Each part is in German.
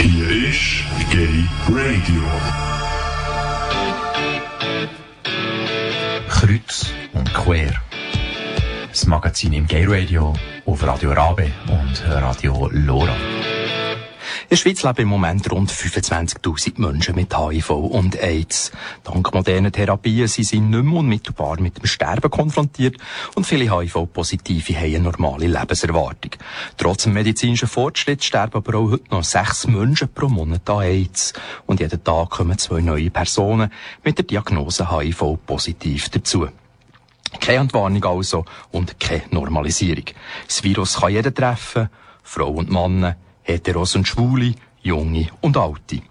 Hier ist Gay Radio. Kreuz und quer. Das Magazin im Gay Radio auf Radio Rabe und Radio Lora. In der Schweiz leben im Moment rund 25.000 Menschen mit HIV und AIDS. Dank moderner Therapien sind sie nicht mehr unmittelbar mit dem Sterben konfrontiert und viele HIV-Positive haben eine normale Lebenserwartung. Trotz dem medizinischen Fortschritt sterben aber auch heute noch sechs Menschen pro Monat an AIDS. Und jeden Tag kommen zwei neue Personen mit der Diagnose HIV-positiv dazu. Keine Entwarnung also und keine Normalisierung. Das Virus kann jeden treffen, Frau und Mann, Heteros und Schwule, Junge und Alte.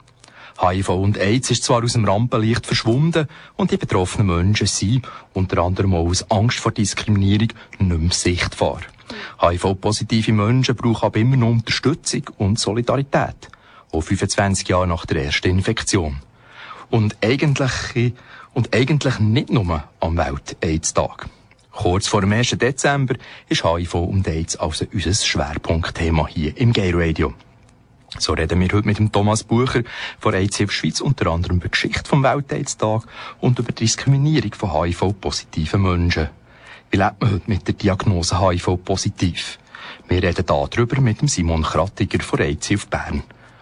HIV und AIDS ist zwar aus dem Rampenlicht verschwunden und die betroffenen Menschen sind, unter anderem auch aus Angst vor Diskriminierung, nicht mehr sichtbar. HIV-positive Menschen brauchen aber immer noch Unterstützung und Solidarität. Auch 25 Jahre nach der ersten Infektion. Und eigentlich, und eigentlich nicht nur am Welt-AIDS-Tag. Kurz vor dem 1. Dezember ist HIV und AIDS also unser Schwerpunktthema hier im Gay Radio. So reden wir heute mit dem Thomas Bucher von AIDS Hilfe Schweiz unter anderem über die Geschichte vom Welt-AIDS-Tag und über die Diskriminierung von HIV-positiven Menschen. Wie lebt man heute mit der Diagnose HIV-positiv? Wir reden darüber mit dem Simon Krattiger von AIDS Hilfe Bern.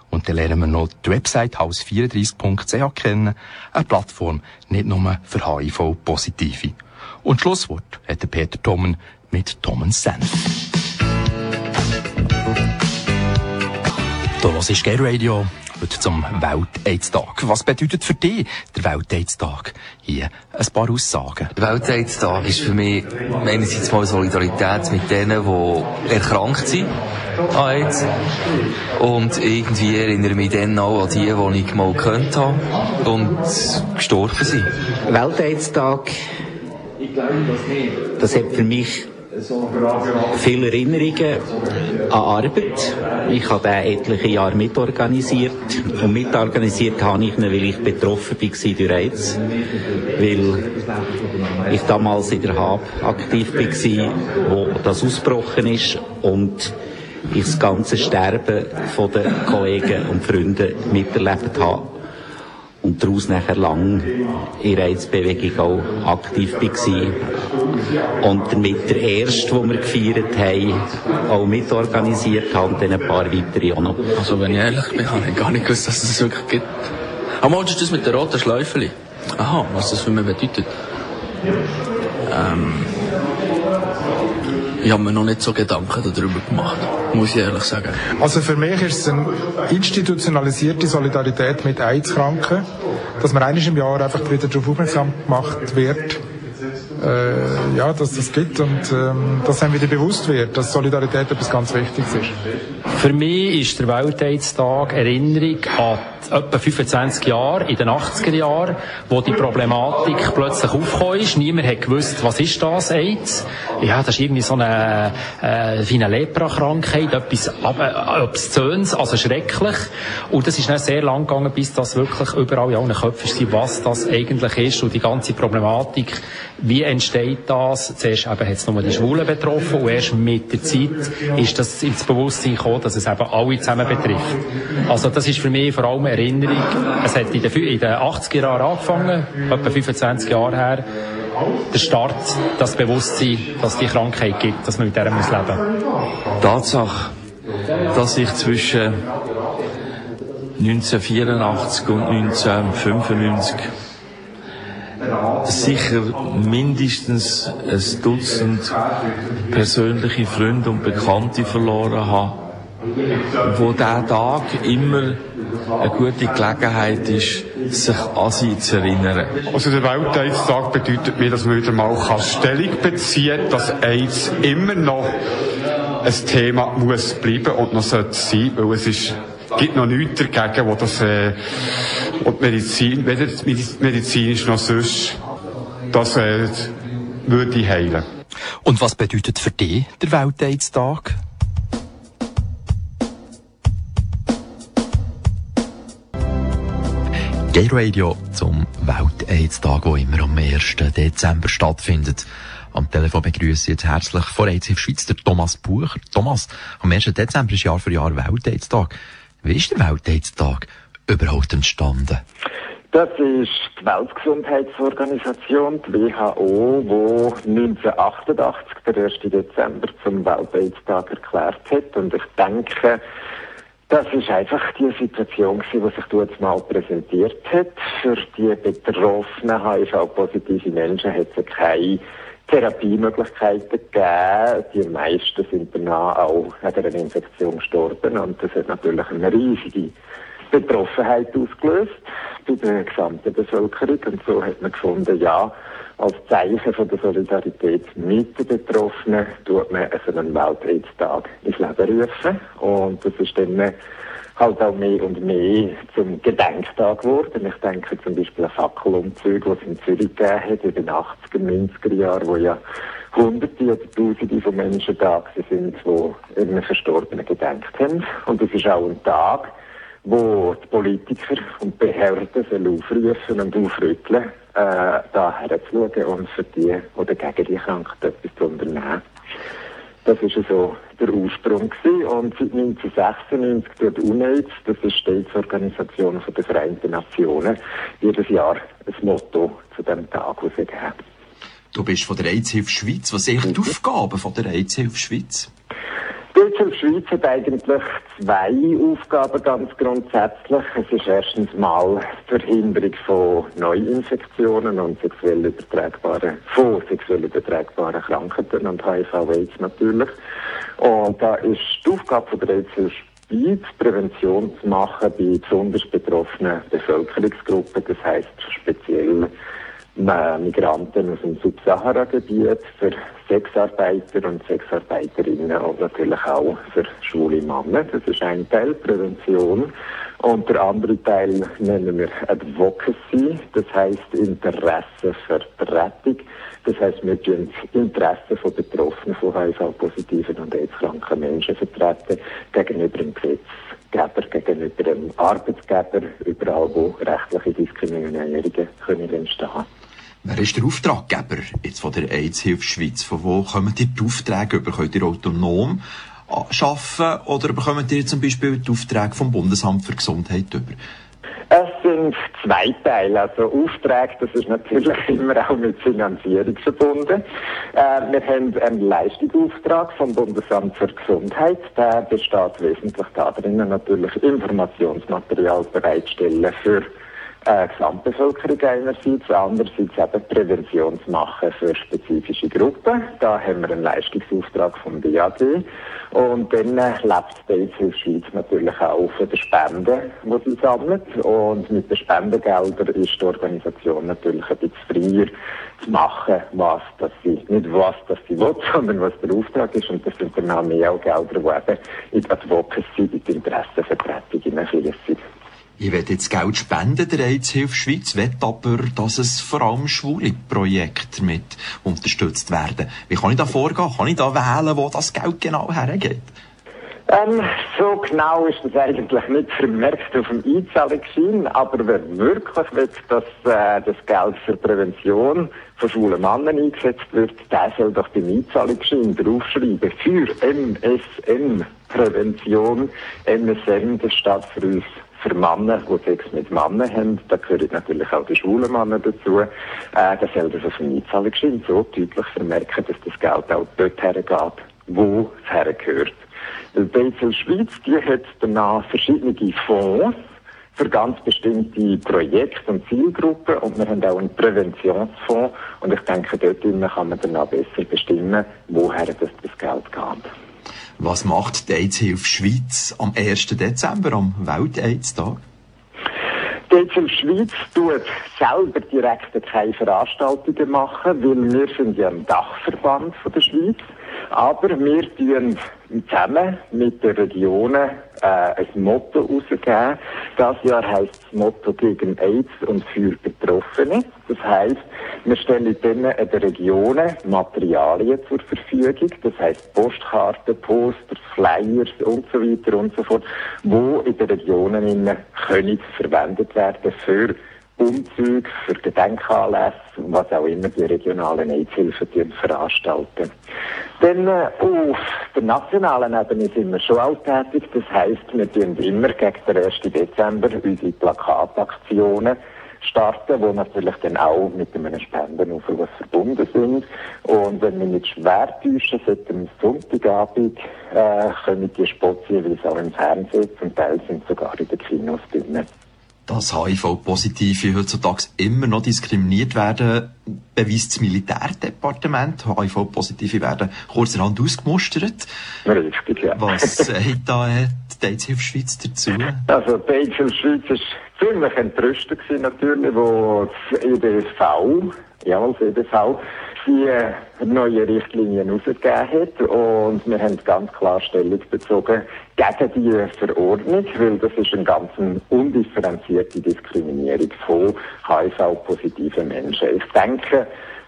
Und dann lernen wir noch die Website haus34.ch kennen, eine Plattform nicht nur für HIV-Positive. Und Schlusswort hat der Peter Tommen mit Tommen Senf. Da was ist Gay Radio heute zum Welt-AIDS-Tag. Was bedeutet für dich der Welt-AIDS-Tag? Hier ein paar Aussagen. Der Welt-AIDS-Tag ist für mich einerseits mal Solidarität mit denen, die erkrankt sind an AIDS. Und irgendwie erinnere ich mich dann auch an die, die ich mal gekannt habe und gestorben sind. Welt-AIDS-Tag, das hat für mich viele Erinnerungen an Arbeit. Ich habe den etliche Jahre mitorganisiert. Und mitorganisiert habe ich ihn, weil ich betroffen war durch AIDS. Weil ich damals in der HAB aktiv war, wo das ausgebrochen ist. Und ich das ganze Sterben von den Kollegen und Freunden miterlebt habe und daraus nachher lang in der AIDS-Bewegung auch aktiv war. Und damit der erste, den wir gefeiert haben, auch mitorganisiert haben dann ein paar weitere auch noch. Also wenn ich ehrlich bin, habe ich gar nicht gewusst, dass es das wirklich gibt. Aber ist das mit den roten Schläufeli? Aha, was das für mich bedeutet. Ähm, ich habe mir noch nicht so Gedanken darüber gemacht, muss ich ehrlich sagen. Also für mich ist es eine institutionalisierte Solidarität mit AIDS-Kranken, dass man eines im Jahr einfach wieder darauf aufmerksam gemacht wird, äh, ja, dass das gibt und ähm, dass einem wieder bewusst wird, dass Solidarität etwas ganz Wichtiges ist. Für mich ist der Welt-AIDS-Tag Erinnerung an etwa 25 Jahre, in den 80er Jahren, wo die Problematik plötzlich aufgekommen ist. Niemand hat gewusst, was ist das, AIDS? Ja, das ist irgendwie so eine, äh, wie eine Lepra-Krankheit, etwas äh, Obszöns, also schrecklich. Und das ist dann sehr lang gegangen, bis das wirklich überall in allen Köpfen war, was das eigentlich ist und die ganze Problematik, wie entsteht das? Zuerst eben hat es nur die Schwulen betroffen und erst mit der Zeit ist das ins Bewusstsein gekommen, dass es eben alle zusammen betrifft. Also das ist für mich vor allem Erinnerung. Es hat in den, in den 80er Jahren angefangen, etwa 25 Jahre her. Der Start, das Bewusstsein, dass es die Krankheit gibt, dass man mit der muss leben muss. Tatsache, dass ich zwischen 1984 und 1995 sicher mindestens ein Dutzend persönliche Freunde und Bekannte verloren habe, wo der Tag immer eine gute Gelegenheit ist, sich an sie zu erinnern. Also der Welt-AIDS-Tag bedeutet mir, dass man wieder mal Stellung beziehen kann, dass AIDS immer noch ein Thema muss bleiben und noch sollte sein, weil es ist gibt noch nichts dagegen, wo das, äh, und Medizin, weder medizinisch noch sonst, das, äh, würde heilen. Und was bedeutet für dich der Welt-AIDS-Tag? Gay Radio zum Welt-AIDS-Tag, der immer am 1. Dezember stattfindet. Am Telefon begrüße ich jetzt herzlich vor AIDS Schweiz der Thomas Bucher. Thomas, am 1. Dezember ist Jahr für Jahr Welt-AIDS-Tag. Wie ist der Weltaids-Tag überhaupt entstanden? Das ist die Weltgesundheitsorganisation, die WHO, die 1988 den 1. Dezember zum Weltaids-Tag erklärt hat. Und ich denke, das ist einfach die Situation die sich dort mal präsentiert hat. Für die betroffenen HIV-positive Menschen hat es keine Therapiemöglichkeiten gegeben. Die meisten sind danach auch an einer Infektion gestorben und das hat natürlich eine riesige Betroffenheit ausgelöst bei der gesamten Bevölkerung und so hat man gefunden, ja, als Zeichen von der Solidarität mit den Betroffenen tut man so einen Weltaids-Tag ins Leben rufen und das ist dann halt auch mehr und mehr zum Gedenktag geworden. Ich denke zum Beispiel an Fackelumzüge, die es in Zürich gegeben hat in den 80er, 90er Jahren, wo ja Hunderte oder Tausende von Menschen da sind, die ihren Verstorbenen gedenkt haben. Und es ist auch ein Tag, wo die Politiker und Behörden aufrufen und aufrütteln, äh, da herzuschauen und für die oder gegen die Krankheit etwas zu unternehmen. Das war so der Ursprung gewesen. Und seit 1996 tut UNAIDS, das ist die Staatsorganisation der Vereinten Nationen, jedes Jahr ein Motto zu diesem Tag herausgegeben. Du bist von der AIDS-Hilfe Schweiz. Was sind die Aufgaben von der AIDS-Hilfe Schweiz? Die AIDS-Hilfe Schweiz hat eigentlich zwei Aufgaben ganz grundsätzlich. Es ist erstens mal die Verhinderung von Neuinfektionen und sexuell übertragbaren, von sexuell übertragbaren Krankheiten und HIV-AIDS natürlich. Und da ist die Aufgabe der AIDS-Hilfe Schweiz, Prävention zu machen bei besonders betroffenen Bevölkerungsgruppen, das heisst speziell Migranten aus dem Subsahara-Gebiet, für Sexarbeiter und Sexarbeiterinnen und natürlich auch für schwule Männer. Das ist ein Teil Prävention. Und der andere Teil nennen wir Advocacy, das heißt Interessenvertretung. Das heißt, wir tun das Interesse von Betroffenen von HIV-positiven und AIDS-kranken Menschen vertreten gegenüber dem Gesetzgeber, gegenüber dem Arbeitgeber, überall wo rechtliche Diskriminierungen können entstehen können. Wer ist der Auftraggeber jetzt von der AIDS-Hilfe Schweiz? Von wo kommen die Aufträge über? Könnt ihr autonom arbeiten oder bekommt ihr zum Beispiel die Aufträge vom Bundesamt für Gesundheit über? Es sind zwei Teile. Also Aufträge, das ist natürlich immer auch mit Finanzierung verbunden. Äh, wir haben einen Leistungsauftrag vom Bundesamt für Gesundheit. Der besteht wesentlich darin, natürlich Informationsmaterial bereitstellen für äh, Gesamtbevölkerung einerseits, andererseits eben Prävention zu machen für spezifische Gruppen. Da haben wir einen Leistungsauftrag vom BAD. Und dann äh, lebt die AIDS Schweiz natürlich auch von den Spenden, die sie sammelt. Und mit den Spendengeldern ist die Organisation natürlich ein bisschen freier zu machen, was dass sie, nicht was dass sie will, sondern was der Auftrag ist. Und das sind dann auch mehr Gelder, die eben in die Advocacy, in die Interessenvertretung hineinfließen. Ich werde jetzt Geld spenden der AIDS-Hilfe Schweiz, will aber, dass es vor allem schwule Projekte mit unterstützt werden. Wie kann ich da vorgehen? Kann ich da wählen, wo das Geld genau hergeht? Ähm, so genau ist das eigentlich nicht vermerkt auf dem Einzahlungsschein, aber wer wirklich will, dass äh, das Geld für Prävention von schwulen Männern eingesetzt wird, der soll doch den Einzahlungsschein draufschreiben für MSM Prävention. MSM, das steht für uns für Männer, die Sex mit Männern haben, da gehören natürlich auch die schwulen Männer dazu, äh, da soll das auf dem Einzahlungsschein so deutlich vermerken, dass das Geld auch dort hergeht, wo es hergehört. Die BZL Schweiz, die hat danach verschiedene Fonds, für ganz bestimmte Projekte und Zielgruppen und wir haben auch einen Präventionsfonds und ich denke, dort kann man dann auch besser bestimmen, woher das, das Geld geht. Was macht die AIDS-Hilfe Schweiz am 1. Dezember, am Welt-AIDS-Tag? Die AIDS-Hilfe Schweiz tut selber direkt keine Veranstaltungen machen, weil wir sind ja ein Dachverband von der Schweiz. Aber wir tun zusammen mit den Regionen äh, ein Motto rausgeben. Das Jahr heisst das Motto gegen AIDS und für Betroffene. Das heisst, wir stellen dann in den Regionen Materialien zur Verfügung. Das heisst Postkarten, Posters, Flyers und so weiter und so fort, wo in den Regionen können verwendet werden für Umzüge, für Gedenkanlässe und was auch immer die regionalen AIDS-Hilfen veranstalten. Dann äh, auf der nationalen Ebene sind wir schon auch tätig. Das heisst, wir tun immer gegen den 1. Dezember unsere Plakataktionen starten, die natürlich dann auch mit einem Spendenaufruf verbunden sind. Und wenn wir nicht schwer täuschen, seit dem Sonntagabend äh, kommen die Spots jeweils auch im Fernsehen, zum Teil sind sogar in den Kinos drin dass HIV-Positive heutzutage immer noch diskriminiert werden, beweist das Militärdepartement. HIV-Positive werden kurzerhand ausgemustert. Richtig, ja. Was sagt da die AIDS-Hilfe Schweiz dazu? Also, die AIDS-Hilfe Schweiz war ziemlich entrüstet natürlich, wo das EDV, ja, das EDV, die neue Richtlinien herausgegeben hat. Und wir haben ganz klar Stellung bezogen gegen die Verordnung, weil das ist eine ganz undifferenzierte Diskriminierung von HIV-positiven Menschen. Ich denke,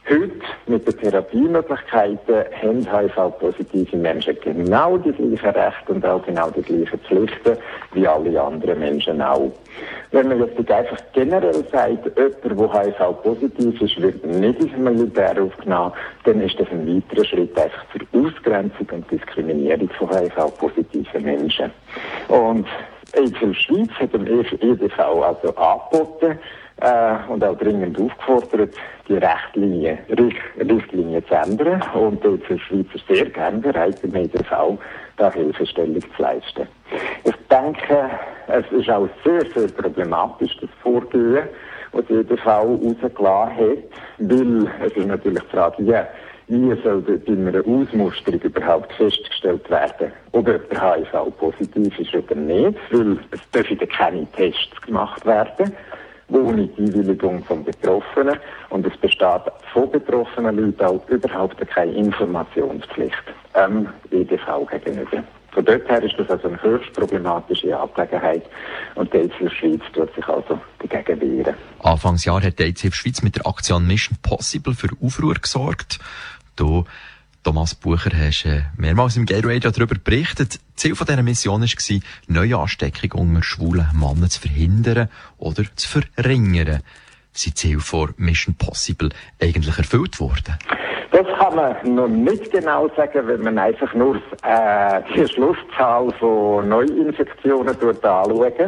Heute mit den Therapiemöglichkeiten haben HIV-positive Menschen genau die gleichen Rechte und auch genau die gleichen Pflichten wie alle anderen Menschen auch. Wenn man jetzt einfach generell sagt, jemand, der HIV-positiv ist, wird nicht ins Militär aufgenommen, dann ist das ein weiterer Schritt einfach zur Ausgrenzung und Diskriminierung von HIV-positiven Menschen. Und EFL Schweiz hat dem EDV also angeboten, äh, und auch dringend aufgefordert, die Richtlinie, Richt, Richtlinie zu ändern. Und dort sind Schweizer sehr gerne bereit, im EDV da Hilfestellung zu leisten. Ich denke, es ist auch sehr, sehr problematisch, das Vorgehen, das die EDV rausgelassen hat, weil es ist natürlich die Frage, ja, wie soll bei einer Ausmusterung überhaupt festgestellt werden, ob jemand HIV-positiv ist oder nicht, weil es dürfen keine Tests gemacht werden ohne Einwilligung von Betroffenen. Und es besteht von betroffenen Leuten auch überhaupt keine Informationspflicht ähm, EDV gegenüber. Von dort her ist das also eine höchst problematische Angelegenheit und die AIDS Schweiz tut sich also dagegen wehren. Anfangsjahr hat die AIDS Schweiz mit der Aktion Mission Possible für Aufruhr gesorgt. Da Thomas Bucher, hast äh, mehrmals im Gay Radio darüber berichtet. Ziel von dieser Mission war, neue Ansteckungen unter schwulen Männern zu verhindern oder zu verringern. Sind Ziel vor Mission Possible eigentlich erfüllt worden? Das kann man noch nicht genau sagen, wenn man einfach nur äh, die Schlusszahl von Neuinfektionen anschaut.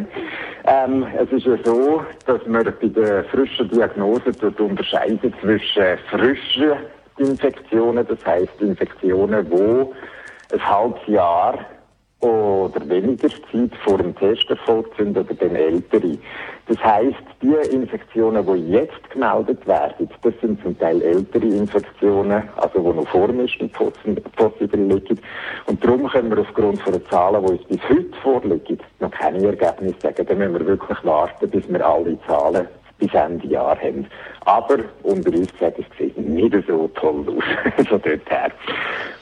Ähm, es ist ja so, dass man bei der frischen Diagnose dort unterscheidet zwischen frischen Infektionen, das heißt Infektionen, wo ein halbes Jahr oder weniger Zeit vor dem Test erfolgt sind oder den ältere. Das heißt, die Infektionen, die jetzt gemeldet werden, das sind zum Teil ältere Infektionen, also die noch vor dem Possible liegen. Und darum können wir aufgrund von den Zahlen, die uns bis heute vorliegen, noch keine Ergebnisse sagen. Da müssen wir wirklich warten, bis wir alle Zahlen bis Ende Jahr haben. Aber unter uns gesagt, es sieht nicht so toll aus von dort her.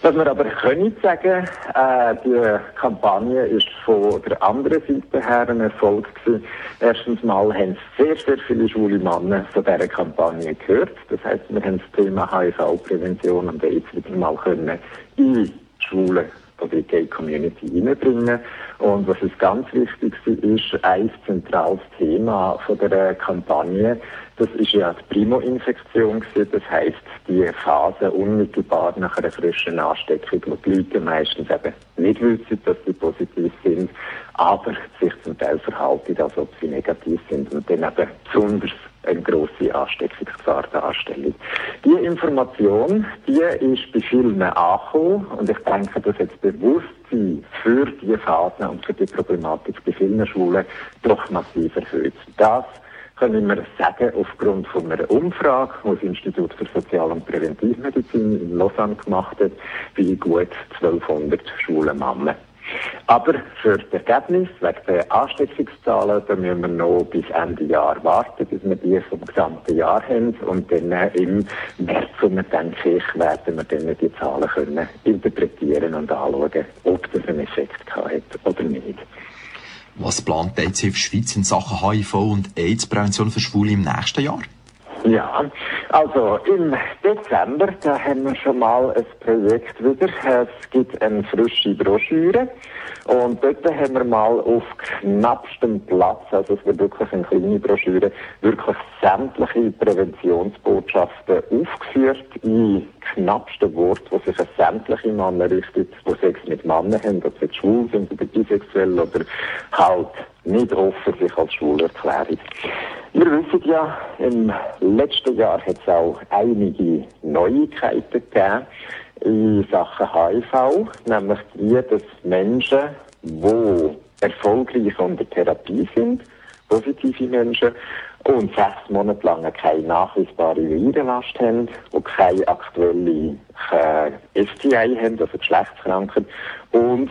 Was wir aber können sagen, äh, die Kampagne ist von der anderen Seite her ein Erfolg gewesen. Erstens mal haben sehr, sehr viele schwule Männer von dieser Kampagne gehört. Das heißt, wir haben das Thema HIV-Prävention und AIDS wieder mal können in Schulen oder die Gay Community reinbringen. Und was ist ganz wichtig ist, ein zentrales Thema von der Kampagne, das ist ja die Primo-Infektion Das heißt, die Phase unmittelbar nach einer frischen Ansteckung, wo die Leute meistens eben nicht wissen, dass sie positiv sind, aber sich zum Teil verhalten, als ob sie negativ sind und dann eben besonders eine grosse Ansteckungsgefahr darstellen. Die Information, die ist bei vielen angekommen und ich denke, dass jetzt Bewusstsein für diese Phasen und für die Problematik bei vielen Schulen doch massiv erhöht. Das können wir sagen, aufgrund von einer Umfrage, die das Institut für Sozial- und Präventivmedizin in Lausanne gemacht hat, bei gut 1200 Schulen Mama. Aber für das Ergebnis, wegen der Ansteckungszahlen, da müssen wir noch bis Ende Jahr warten, bis wir die vom gesamten Jahr haben. Und dann äh, im März, denke ich, werden wir dann die Zahlen können interpretieren und anschauen, ob das einen Effekt hat oder nicht. Was plant die AIDS Schweiz in Sachen HIV und AIDS-Prävention für Schwule im nächsten Jahr? Ja, also im Dezember, da haben wir schon mal ein Projekt wieder. Es gibt eine frische Broschüre und dort haben wir mal auf knappstem Platz, also es wird wirklich eine kleine Broschüre, wirklich sämtliche Präventionsbotschaften aufgeführt in knappsten Wort, wo sich an sämtliche Männer richtet, die Sex mit Männern haben, ob sie schwul sind oder bisexuell oder halt nicht offen sich als schwul erklären. Wir wissen ja, im letzten Jahr hat es auch einige Neuigkeiten gegeben in Sachen HIV, nämlich die, dass Menschen, die erfolgreich unter Therapie sind, positive Menschen, und sechs Monate lang keine nachweisbare Virenlast haben, die keine aktuelle äh, STI haben, also Geschlechtskrankheit, und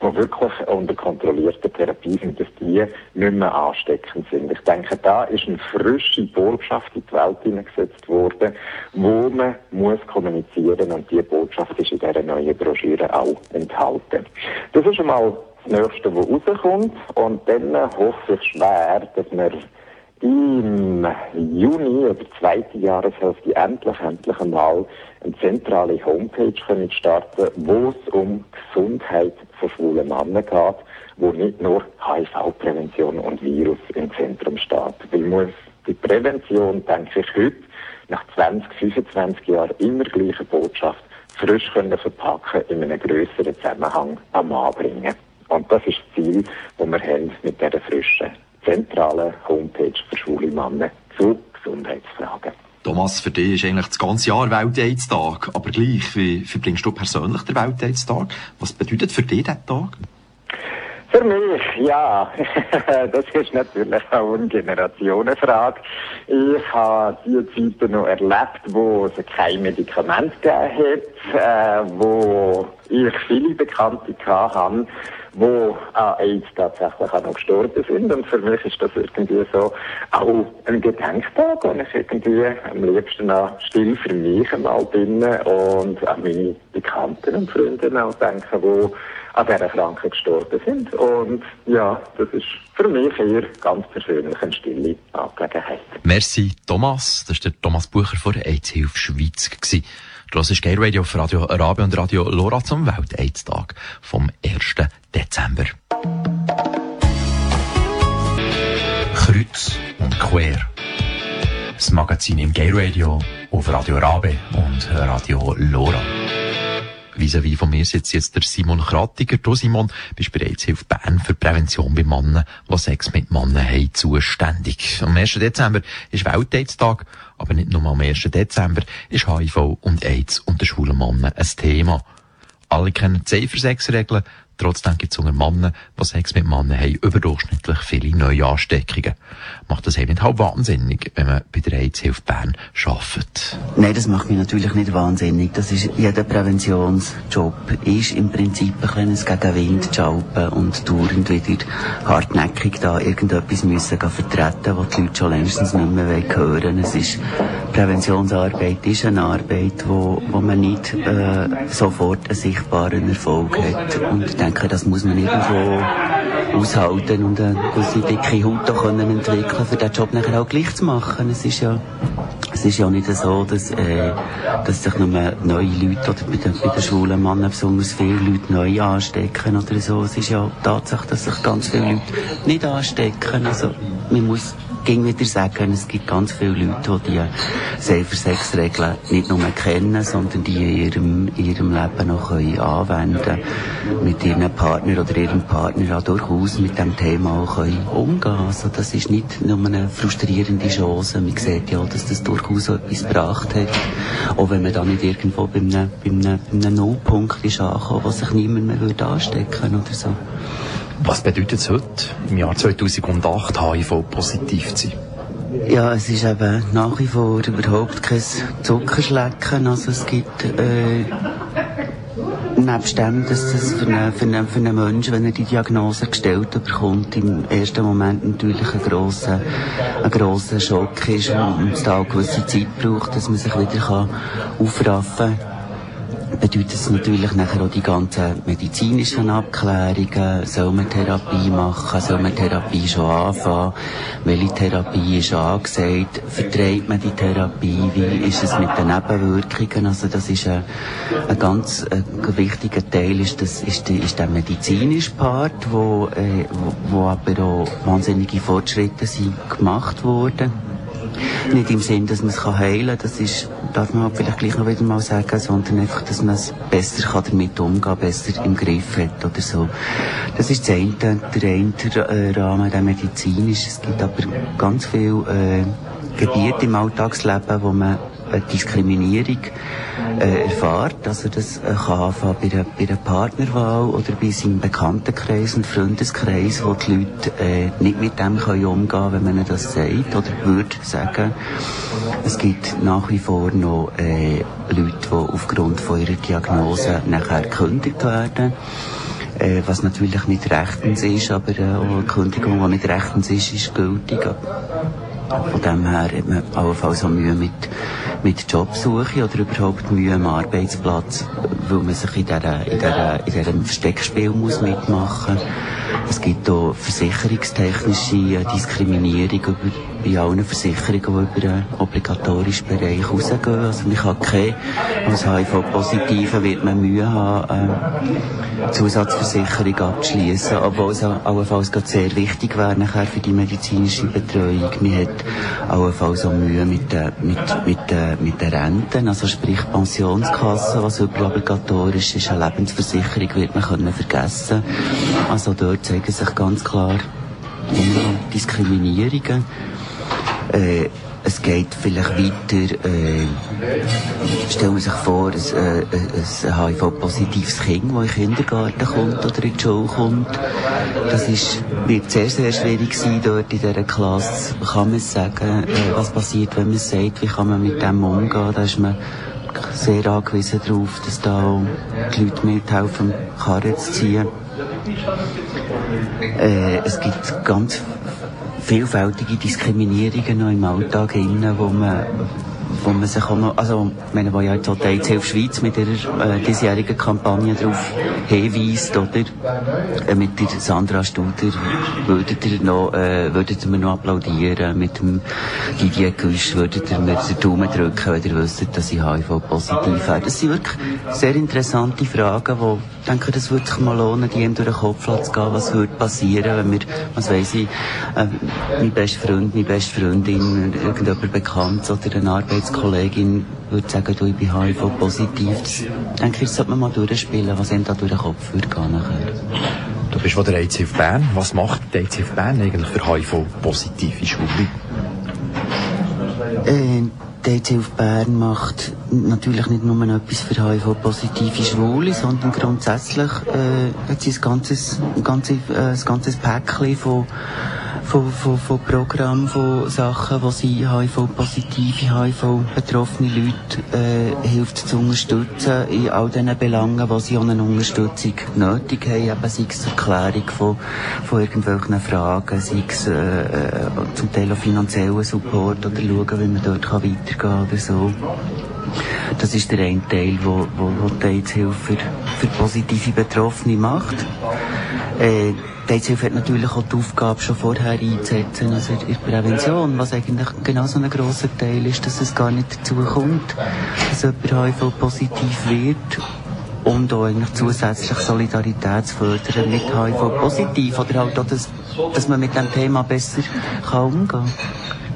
die wirklich unter kontrollierter Therapie sind, dass die nicht mehr ansteckend sind. Ich denke, da ist eine frische Botschaft in die Welt hineingesetzt worden, wo man muss kommunizieren und diese Botschaft ist in dieser neuen Broschüre auch enthalten. Das ist schon mal das Nächste, was rauskommt und dann hoffe ich schwer, dass wir im Juni oder zweite Jahreshälfte endlich, endlich einmal eine zentrale Homepage können starten, wo es um Gesundheit von schwulen Männern geht, wo nicht nur HIV-Prävention und Virus im Zentrum steht. Weil muss die Prävention, denke ich, heute, nach 20, 25 Jahren immer gleiche Botschaft, frisch können verpacken in einem größeren Zusammenhang am Anbringen. Und das ist das Ziel, das wir haben mit dieser frischen zentralen Homepage für schwule Männer zu Gesundheitsfragen. Thomas, für dich ist eigentlich das ganze Jahr Weltaids-Tag. Aber gleich, wie verbringst du persönlich den Weltaids-Tag? Was bedeutet für dich dieser Tag? Für mich, ja, das ist natürlich auch eine Generationenfrage. Ich habe die Zeiten noch erlebt, wo es kein Medikament gegeben hat, äh, wo ich viele Bekannte hatte, wo an AIDS tatsächlich auch noch gestorben sind. Und für mich ist das irgendwie so auch ein Gedenktag, wo ich irgendwie am liebsten auch still für mich einmal bin und an meine Bekannten und Freunde auch denken, die an dieser Krankheit gestorben sind. Und ja, das ist für mich eher ganz persönlich eine stille Angelegenheit. Merci, Thomas. Das war der Thomas Bucher von der AIDS-Hilfe Schweiz. Gewesen. Du hörst Gay Radio auf Radio Arabia und Radio Lora zum Welt-AIDS-Tag vom 1. Dezember. Kreuz und quer. Das Magazin im Gay Radio auf Radio Rabe und Radio Lora. Vis-à-vis von mir sitzt jetzt der Simon Kratiger. Du, Simon, bist bereits Hilfe Bern für Prävention bei Männern, die Sex mit Männern haben, zuständig. Am 1. Dezember ist Weltaids-Tag, aber nicht nur am 1. Dezember ist HIV und AIDS unter schwulen Männern ein Thema. Alle kennen die Safer-Sex-Regeln, Trotzdem gibt es unter Männern, die Sex mit Männern haben, überdurchschnittlich viele neue Ansteckungen. Macht das eben nicht halb wahnsinnig, wenn man bei der AIDS-Hilfe Bern arbeitet? Nein, das macht mich natürlich nicht wahnsinnig. Das ist, jeder Präventionsjob ist im Prinzip ein kleines Gegenwind schalten und dauernd wieder hartnäckig da irgendetwas müssen vertreten, was die Leute schon längstens nicht mehr hören wollen. Es ist, Präventionsarbeit ist eine Arbeit, wo, wo man nicht äh, sofort einen sichtbaren Erfolg hat. Und denke, das muss man irgendwo aushalten und eine gewisse dicke Haut können entwickeln, für den Job nachher auch gleich zu machen. Es ist ja, es ist ja nicht so, dass, äh, dass sich nur neue Leute oder bei den, den schwulen Männern besonders viele Leute neu anstecken oder so. Es ist ja Tatsache, dass sich ganz viele Leute nicht anstecken. Also, man muss ging wieder sagen, es gibt ganz viele Leute, die die Safer-Sex-Regeln nicht nur kennen, sondern die in ihrem, ihrem Leben noch können anwenden mit ihrem Partner oder ihrem Partner auch durchaus mit dem Thema auch können umgehen Also das ist nicht nur eine frustrierende Chance. Man sieht ja, dass das durchaus etwas gebracht hat. Auch wenn man da nicht irgendwo bei einem, bei einem, bei einem Nullpunkt ist angekommen, wo sich niemand mehr würde anstecken oder so. Was bedeutet es heute, im Jahr 2008, HIV-positiv zu sein? Ja, es ist eben nach wie vor überhaupt kein Zuckerschlecken. Also es gibt, äh, nebst dem, dass das für einen, für, einen, für einen Menschen, wenn er die Diagnose gestellt bekommt, im ersten Moment natürlich ein grosser, ein grosser Schock ist und es da eine gewisse Zeit braucht, dass man sich wieder kann aufraffen kann bedeutet es natürlich nachher auch die ganzen medizinischen Abklärungen. Soll man Therapie machen? Soll man Therapie schon anfangen? Welche Therapie ist angesagt? Vertreibt man die Therapie? Wie ist es mit den Nebenwirkungen? Also das ist ein, ein ganz ein wichtiger Teil ist, das ist, die, ist der medizinische Part, wo, äh, wo, wo aber auch wahnsinnige Fortschritte sind gemacht wurden nicht im Sinn, dass man es heilen kann, das ist, darf man halt vielleicht gleich noch wieder mal sagen, sondern einfach, dass man es besser kann damit umgehen kann, besser im Griff hat oder so. Das ist das eine, der eine äh, Rahmen, der medizinisch. Es gibt aber ganz viele äh, Gebiete im Alltagsleben, wo man Diskriminierung äh, erfährt. Also das äh, kann bei einer, bei einer Partnerwahl oder bei seinem Bekanntenkreis und Freundeskreis, wo die Leute äh, nicht mit dem können umgehen können, wenn man das sagt oder würde sagen. Es gibt nach wie vor noch äh, Leute, die aufgrund von ihrer Diagnose nachher gekündigt werden äh, was natürlich nicht rechtens ist, aber äh, eine Kündigung, die nicht rechtens ist, ist gültig. Von dem her hat man allenfalls auch Mühe mit, mit Jobsuche oder überhaupt Mühe am Arbeitsplatz, weil man sich in, dieser, in, in diesem Steckspiel muss mitmachen muss. Es gibt auch versicherungstechnische Diskriminierung über, bei allen Versicherungen, die über den obligatorischen Bereich rausgehen. Also man kann keine, als HIV-Positive wird man Mühe haben, äh, Zusatzversicherung abzuschließen, obwohl es allenfalls sehr wichtig wäre nachher für die medizinische Betreuung. Man hat allenfalls auch Mühe mit den, mit, mit, den, mit Renten, also sprich Pensionskassen, was obligatorisch ist, eine Lebensversicherung wird man können vergessen. Also dort zeigen sich ganz klar Diskriminierungen. Äh, es geht vielleicht weiter, äh, stellen wir sich vor, ein, äh, ein HIV-positives Kind, das in den Kindergarten kommt oder in die Schule kommt. Das ist, wird sehr, sehr schwierig sein dort in dieser Klasse. Kann man sagen, äh, was passiert, wenn man es sagt, wie kann man mit dem umgehen? Da ist man sehr angewiesen darauf, dass da die Leute mithelfen, Karren zu ziehen. Äh, es gibt ganz vielfältige Diskriminierungen noch im Alltag, wo man wo man sich auch noch, also, meine, wo ja jetzt auch die AIDS Schweiz mit ihrer äh, diesjährigen Kampagne darauf hinweist, oder? Äh, mit der Sandra Studer würdet ihr noch, äh, würdet ihr mir noch applaudieren, mit dem Didier Güsch würdet ihr mir den Daumen drücken, wenn ihr wüsstet, dass ich HIV-positiv wäre. Das sind wirklich sehr interessante Fragen, wo ich denke, das würde sich mal lohnen, die ihm durch den Kopf zu gehen, was würde passieren, wenn wir, was weiss ich, äh, mein bester Freund, meine beste Freundin, irgendjemand bekannt oder eine Arbeits Arbeitskollegin würde sagen, du, ich bin HIV-positiv. Das denke ich, sollte man mal durchspielen, was ihm da durch den Kopf würde gehen nachher. Du bist von der auf Bern. Was macht die auf Bern eigentlich für HIV-positive Schule? Äh, die auf Bern macht natürlich nicht nur etwas für HIV-positive Schwule, sondern grundsätzlich äh, hat sie ein ganzes, ein ganzes, äh, ein ganzes Päckchen von von, von, von Programmen, von Sachen, wo sie HIV-positive, HIV-betroffene Leute äh, hilft zu unterstützen in all diesen Belangen, wo sie auch eine Unterstützung nötig haben, eben sei es zur Klärung von, von irgendwelchen Fragen, sei es äh, äh, zum Teil auch finanziellen Support oder schauen, wie man dort kann weitergehen kann oder so. Das ist der eine Teil, wo, wo, wo die AIDS-Hilfe für, für positive Betroffene macht. Äh, die AIDS-Hilfe hat natürlich auch die Aufgabe, schon vorher einzusetzen, also in Prävention, was eigentlich genauso ein grosser Teil ist, dass es gar nicht dazu kommt, dass jemand HIV-positiv wird und auch eigentlich zusätzlich Solidarität zu fördern mit HIV-positiv oder halt auch, dass, dass man mit dem Thema besser kann umgehen kann.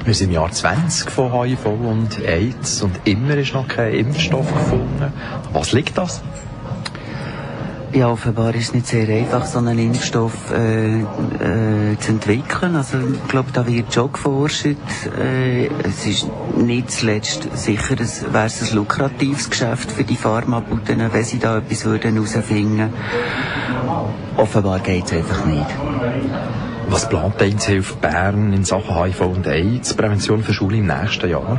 Wir sind im Jahr 20 von HIV und AIDS und immer ist noch kein Impfstoff gefunden. Was liegt das? Ja, offenbar ist es nicht sehr einfach, so einen Impfstoff äh, äh, zu entwickeln. Also ich glaube, da wird schon geforscht. Äh, es ist nicht zuletzt sicher, es wäre ein lukratives Geschäft für die Pharmabuden, wenn sie da etwas würden herausfinden. Offenbar geht es einfach nicht. Was plant die Einzelhilfe Bern in Sachen HIV und AIDS, Prävention für Schule im nächsten Jahr?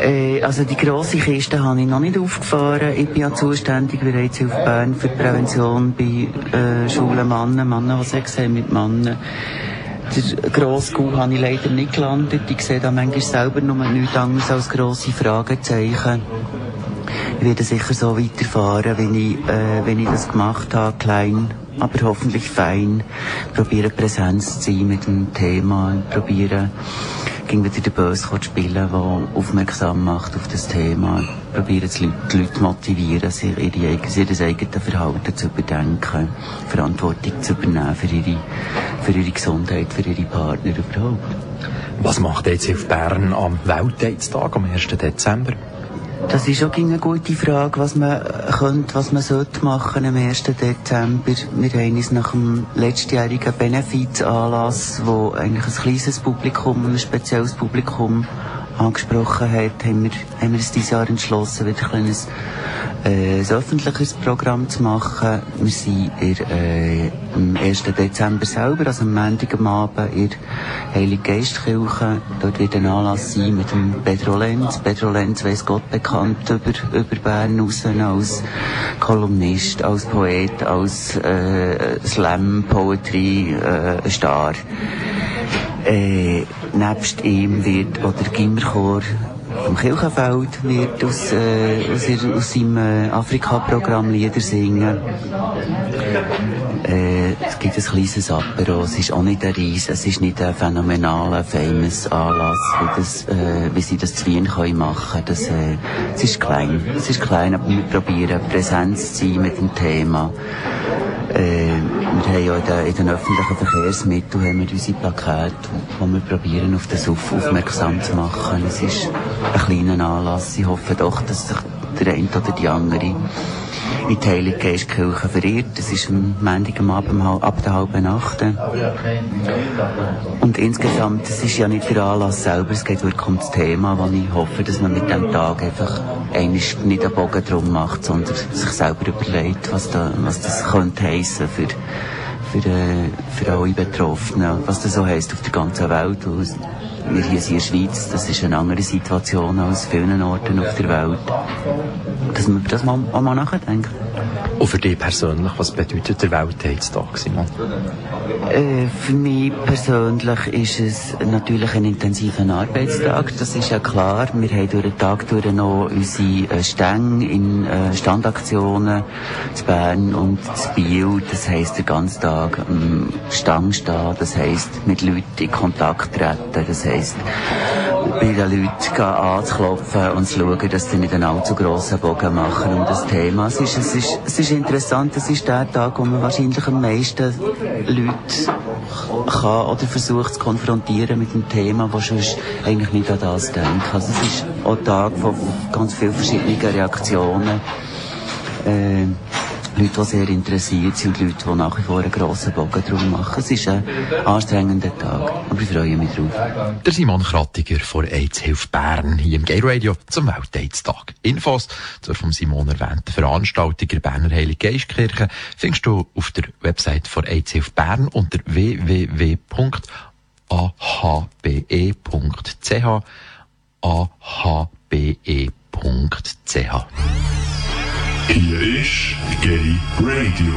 Äh, also die grosse Kiste habe ich noch nicht aufgefahren. Ich bin ja zuständig bereits auf Bern für die Prävention bei äh, Schulen Männer, Männer, die Sex haben mit Männern. Der grosse Kuh habe ich leider nicht gelandet. Ich sehe da manchmal selber nur nichts anderes als grosse Fragezeichen. Ich werde sicher so weiterfahren, wie ich, äh, wenn ich das gemacht habe, klein, aber hoffentlich fein. Probieren Präsenz zu sein mit dem Thema, probieren ging wieder den Böse zu spielen, der aufmerksam macht auf das Thema. Probieren die Leute, Leute motivieren, sich ihr eigenes Verhalten zu überdenken, Verantwortung zu übernehmen für ihre, für ihre Gesundheit, für ihre Partner überhaupt. Was macht jetzt auf Bern am Weltaids-Tag am 1. Dezember? Das ist auch eine gute Frage, was man könnte, was man sollte machen am 1. Dezember. Wir haben uns nach dem letztjährigen Benefizanlass, wo eigentlich ein kleines Publikum, ein spezielles Publikum angesprochen hat, haben wir, haben wir uns dieses Jahr entschlossen, wieder ein kleines äh, öffentliches Programm zu machen. Wir sind ihr, äh, am 1. Dezember selber, also am Montag am Abend, in Heilige Geistkirche. Dort wird ein Anlass sein mit dem Pedro Lenz. Pedro Lenz weiss Gott bekannt über, über Bern raus, als Kolumnist, als Poet, als äh, Slam, Poetry, äh, nebst ihm wird, oder Gimmerchor, vom Kirchenfeld wird aus, äh, aus, ihr, aus seinem äh, Afrika-Programm Lieder singen. Äh, es gibt ein kleines Apero, es ist auch nicht ein Reis, es ist nicht ein phänomenaler, famous Anlass, wie, das, äh, wie sie das zu Wien können machen das, äh, Es ist klein, es ist klein, aber wir probieren Präsenz zu sein mit dem Thema. Äh, wir haben ja in den, in den öffentlichen Verkehrsmitteln haben wir unsere Plakate, wo wir probieren, auf das auf, aufmerksam zu machen. Es ist ein kleiner Anlass. Ich hoffe doch, dass sich der eine oder die andere in die Heilige Geistkirche verirrt. Das ist am Montag Abend ab der halben Nacht. Und insgesamt, das ist ja nicht der Anlass selber, es geht wirklich um das Thema, wo ich hoffe, dass man mit dem Tag einfach nicht einen Bogen drum macht, sondern sich selber überlegt, was, da, was das könnte heissen für für, äh, für alle Betroffenen, was das so heisst auf der ganzen Welt. Wir hier sind in der Schweiz, das ist eine andere Situation als vielen Orten auf der Welt. Dass man das mal, auch mal nachdenkt. Und für dich persönlich, was bedeutet der Weltaids-Tag, Simon? Äh, für mich persönlich ist es natürlich ein intensiver Arbeitstag, das ist ja klar. Wir haben durch den Tag durch noch unsere äh, Stänge in äh, Standaktionen zu Bern und zu Biel. Das heisst, den ganzen Tag am Stang stehen, das heisst, mit Leuten in Kontakt treten, das heisst, bei den Leuten anzuklopfen und zu schauen, dass sie nicht einen allzu grossen Bogen machen um das Thema. Es ist, es ist, es ist interessant, es ist der Tag, wo man wahrscheinlich am meisten Leute kann oder versucht zu konfrontieren mit dem Thema, wo sonst eigentlich nicht an das denken. Also es ist auch ein Tag von ganz vielen verschiedenen Reaktionen. Äh, Leute, die sehr interessiert sind und Leute, die nach wie vor einen grossen Bogen drum machen. Es ist ein anstrengender Tag, aber ich freue mich drauf. Der Simon Krattiger von AIDS Hilf Bern hier im Gay Radio zum Welt-AIDS-Tag. Infos zur vom Simon erwähnten Veranstaltung der Berner Heilige Geistkirche findest du auf der Website von AIDS Hilf Bern unter www.ahbe.ch ahbe.ch Hier ist Gay Radio.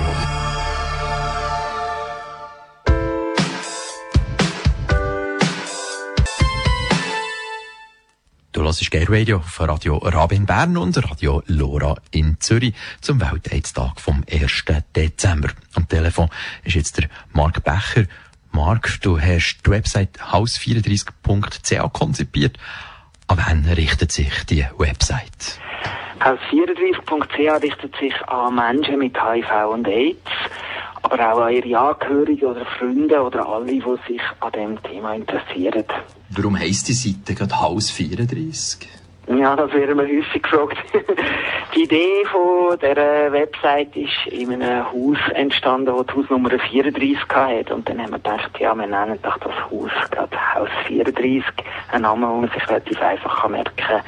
Du hörst Gay Radio von Radio Rabe in Bern und Radio Lora in Zürich zum Weltaids-Tag vom 1. Dezember. Am Telefon ist jetzt der Marc Becher. Marc, du hast die Website haus34.ch konzipiert. An wen richtet sich die Website? Haus34.ch richtet sich an Menschen mit HIV und AIDS, aber auch an ihre Angehörigen oder Freunde oder alle, die sich an dem Thema interessieren. Warum heisst die Seite gerade Haus 34? Ja, das werden wir häufig gefragt. die Idee von dieser Website ist in einem Haus entstanden, das die Hausnummer 34 hatte. Und dann haben wir gedacht, ja, wir nennen doch das Haus gerade Haus 34. Ein Name, den man sich relativ einfach merken kann.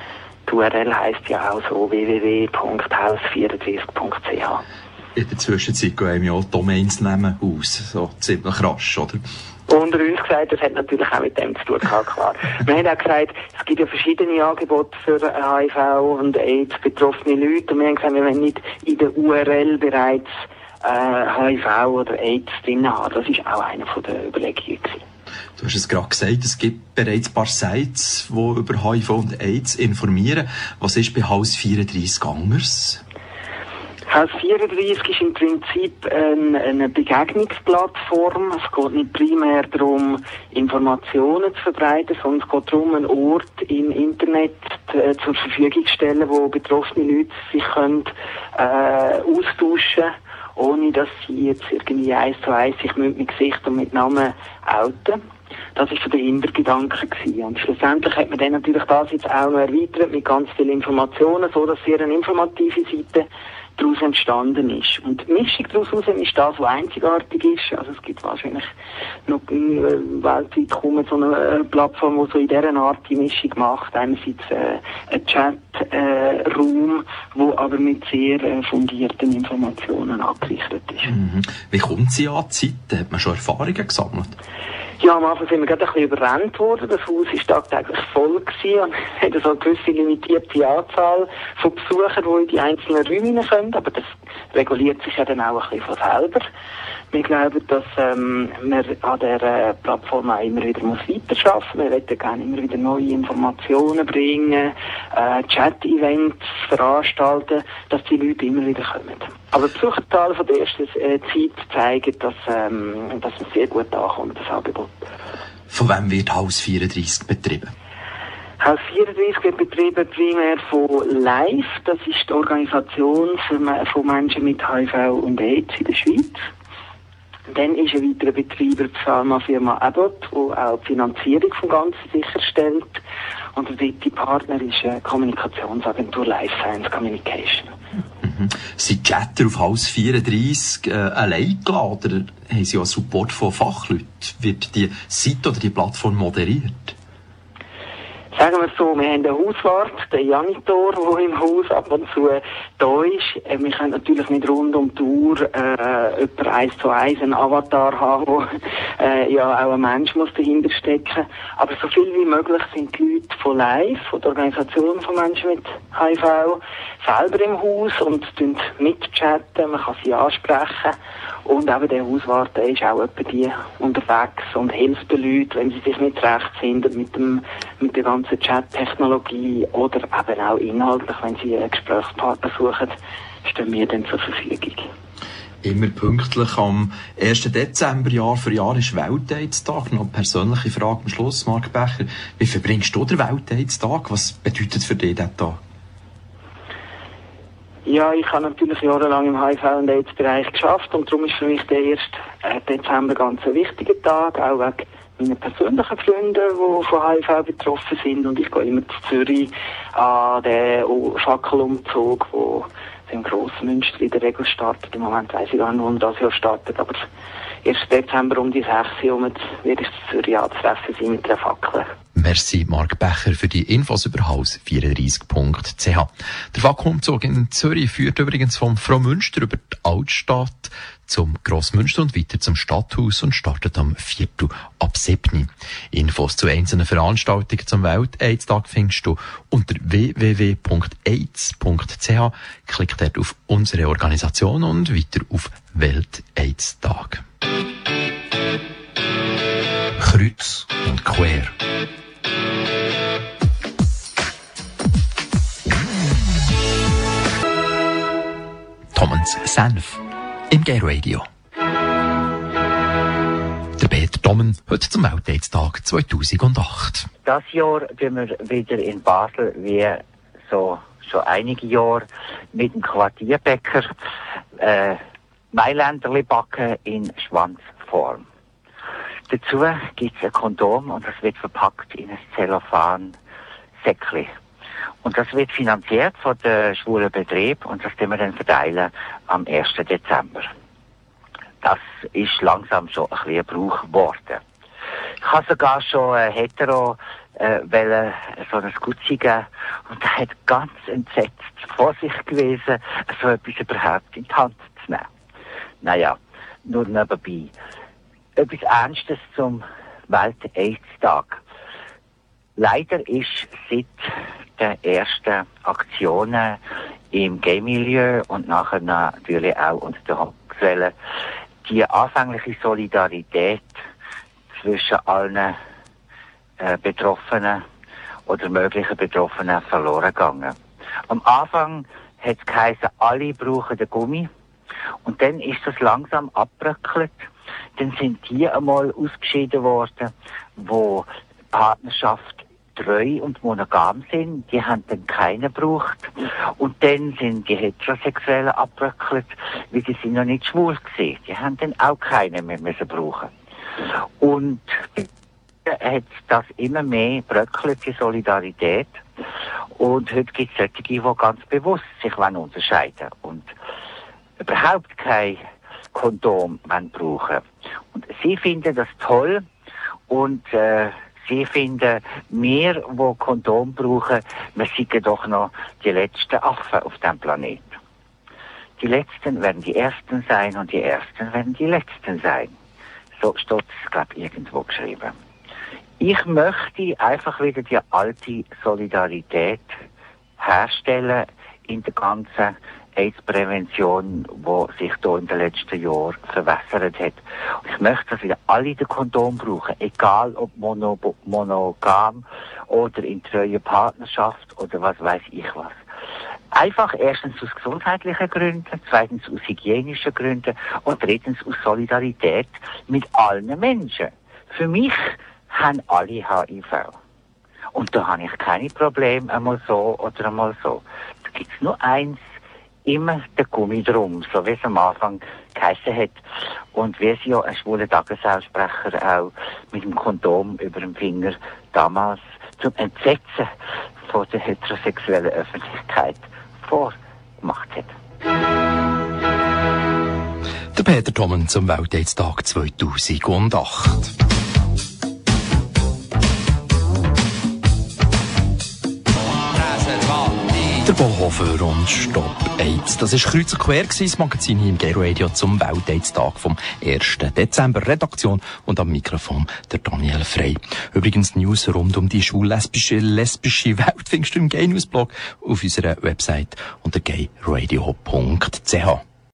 Die URL heisst ja auch so www.haus34.ch. In der Zwischenzeit gehen ja auch Domains nehmen aus. So ziemlich rasch, oder? Unter uns gesagt, das hat natürlich auch mit dem zu tun gehabt, klar. Wir haben auch gesagt, es gibt ja verschiedene Angebote für HIV und AIDS betroffene Leute und wir haben gesagt, wir wollen nicht in der URL bereits äh, HIV oder AIDS drin haben. Das ist auch eine von der Überlegungen gewesen. Du hast es gerade gesagt, es gibt bereits ein paar Sites, die über HIV und AIDS informieren. Was ist bei Haus 34 anders? Haus 34 ist im Prinzip ein, eine Begegnungsplattform. Es geht nicht primär darum, Informationen zu verbreiten, sondern es geht darum, einen Ort im Internet äh, zur Verfügung zu stellen, wo betroffene Leute sich können, äh, austauschen ohne dass sie jetzt irgendwie eins zu eins sich mit Gesicht und mit Namen outen. Das ist so der Hintergedanke gewesen. Und schlussendlich hat man dann natürlich das jetzt auch noch erweitert mit ganz vielen Informationen, so dass sie eine informative Seite daraus entstanden ist. Und die Mischung daraus ist das, was einzigartig ist. Also es gibt wahrscheinlich noch weltweit kaum so eine äh, Plattform, die so in dieser Art die Mischung macht. Einerseits äh, ein Chat-Raum, äh, wo aber mit sehr äh, fundierten Informationen abgerichtet ist. Mhm. Wie kommt sie an die Zeit? Hat man schon Erfahrungen gesammelt? Ja, am Anfang sind wir gerade ein bisschen überrannt worden. Das Haus war tagtäglich voll gewesen und hat so eine gewisse limitierte Anzahl von Besuchern, die in die einzelnen Räume können. Aber das reguliert sich ja dann auch ein bisschen von selber. Wir glauben, dass ähm, man an dieser Plattform auch immer wieder muss weiterarbeiten muss. Wir möchten gerne immer wieder neue Informationen bringen, äh, Chat-Events veranstalten, dass die Leute immer wieder kommen. Aber die Besucherzahlen von der ersten äh, Zeit zeigen, dass, ähm, dass es sehr gut ankommt, das Angebot. Von wem wird Haus 34 betrieben? Haus 34 wird betrieben primär von LIFE, das ist die Organisation für, von Menschen mit HIV und AIDS in der Schweiz. Dann ist ein weiterer Betreiber die Pharmafirma Abbott, die auch die Finanzierung vom Ganzen sicherstellt. Und der dritte Partner ist eine Kommunikationsagentur Life Science Communication. Mhm. Sind Chatter auf Haus 34 äh, allein geladen haben Sie auch Support von Fachleuten? Wird die Seite oder die Plattform moderiert? Sagen wir so, wir haben den Hauswart, den Janitor, der im Haus ab und zu da ist. Äh, wir können natürlich nicht rund um die Uhr äh, etwa eins zu eins einen Avatar haben, wo äh, ja auch ein Mensch muss dahinter stecken. Aber so viel wie möglich sind die Leute von Live, von der Organisation von Menschen mit HIV, selber im Haus und mitchatten, man kann sie ansprechen. Und eben der Hauswart ist auch etwa die unterwegs und hilft den Leuten, wenn sie sich nicht zurechtfinden mit dem, mit der ganzen Chat-Technologie oder eben auch inhaltlich, wenn sie einen Gesprächspartner suchen, stehen wir dann zur Verfügung. Immer pünktlich am 1. Dezember Jahr für Jahr ist Weltaids-Tag. Noch eine persönliche Frage am Schluss, Marc Becher. Wie verbringst du den Weltaids-Tag? Was bedeutet für dich dieser Tag? Ja, ich habe natürlich jahrelang im HIV- und AIDS-Bereich geschafft und darum ist für mich der 1. Äh, Dezember ganz ein wichtiger Tag, auch wegen meiner persönlichen Freunde, die von HIV betroffen sind und ich gehe immer zu Zürich an den Fackelumzug, wo im grossen Münster in der Regel startet. Im Moment weiss ich gar nicht, wann das Jahr startet, aber 1. Dezember um die 6 Uhr werde ich zu Zürich anzutreffen sein mit der Fackel. Merci Marc Becher für die Infos über haus34.ch. Der Vakuumzug in Zürich führt übrigens vom Münster über die Altstadt zum Grossmünster und weiter zum Stadthaus und startet am 4. ab 7. Infos zu einzelnen Veranstaltungen zum Welt-AIDS-Tag findest du unter www.aids.ch. Klick dort auf unsere Organisation und weiter auf Welt-AIDS-Tag. Kreuz und quer. Thomas Senf im Gay Radio. Der Peter Dommen heute zum Weltaids-Tag 2008. Das Jahr gehen wir wieder in Basel wie so schon einige Jahre mit dem Quartierbäcker äh, Mailänderli backen in Schwanzform. Dazu gibt es ein Kondom und das wird verpackt in ein Zellophan-Säckchen. Und das wird finanziert von der schwulen Betrieb und das können wir dann verteilen am 1. Dezember. Das ist langsam so ein bisschen Brauch geworden. Ich habe sogar schon äh, hetero äh, wollen, so ein Gutzi geben und er hat ganz entsetzt vor sich gewesen, so etwas überhaupt in die Hand zu nehmen. Naja, nur nebenbei. Etwas Ernstes zum Welt-AIDS-Tag. Leider ist seit den ersten Aktionen im Gay-Milieu und nachher natürlich auch unter den Homosexuellen die anfängliche Solidarität zwischen allen äh, Betroffenen oder möglichen Betroffenen verloren gegangen. Am Anfang hat es geheißen, alle brauchen den Gummi. Und dann ist das langsam abbröckelt. Dann sind die einmal ausgeschieden worden, wo Partnerschaft treu und monogam sind. Die haben dann keinen gebraucht. Und dann sind die Heterosexuellen abbröckelt, weil die sind noch nicht schwul gewesen. Die haben dann auch keinen mehr müssen brauchen. Und hat das immer mehr bröckelt, die Solidarität. Und heute gibt es solche, die ganz bewusst sich unterscheiden wollen und überhaupt kein Kondom brauchen. Und sie finden das toll und äh, sie finden, wir, die Kondom brauchen, wir sind doch noch die letzten Affen auf dem Planeten. Die Letzten werden die Ersten sein und die Ersten werden die Letzten sein. So steht es, glaube ich, irgendwo geschrieben. Ich möchte einfach wieder die alte Solidarität herstellen in der ganzen AIDS-Prävention, die sich hier in den letzten Jahren verwässert hat. Ich möchte, dass wieder alle den Kondom brauchen, egal ob mono, monogam oder in treuer Partnerschaft oder was weiß ich was. Einfach erstens aus gesundheitlichen Gründen, zweitens aus hygienischen Gründen und drittens aus Solidarität mit allen Menschen. Für mich haben alle HIV. Und da habe ich keine Probleme, einmal so oder einmal so. Da gibt es nur eins, immer der Gummi drum, so wie es am Anfang geheißen hat. Und wie es ja ein schwuler Tagesausprecher auch mit dem Kondom über dem Finger damals zum Entsetzen von der heterosexuellen Öffentlichkeit vorgemacht hat. Der Peter Tommen zum Weltaids-Tag 2008. Der Bohofer und Stopp AIDS. Das ist Kreuz und Quer das Magazin hier im Gero Radio zum Weltaids-Tag vom 1. Dezember. Redaktion und am Mikrofon der Daniel Frey. Übrigens News rund um die schwul-lesbische lesbische Welt findest du im Gay News Blog auf unserer Website unter gayradio.ch.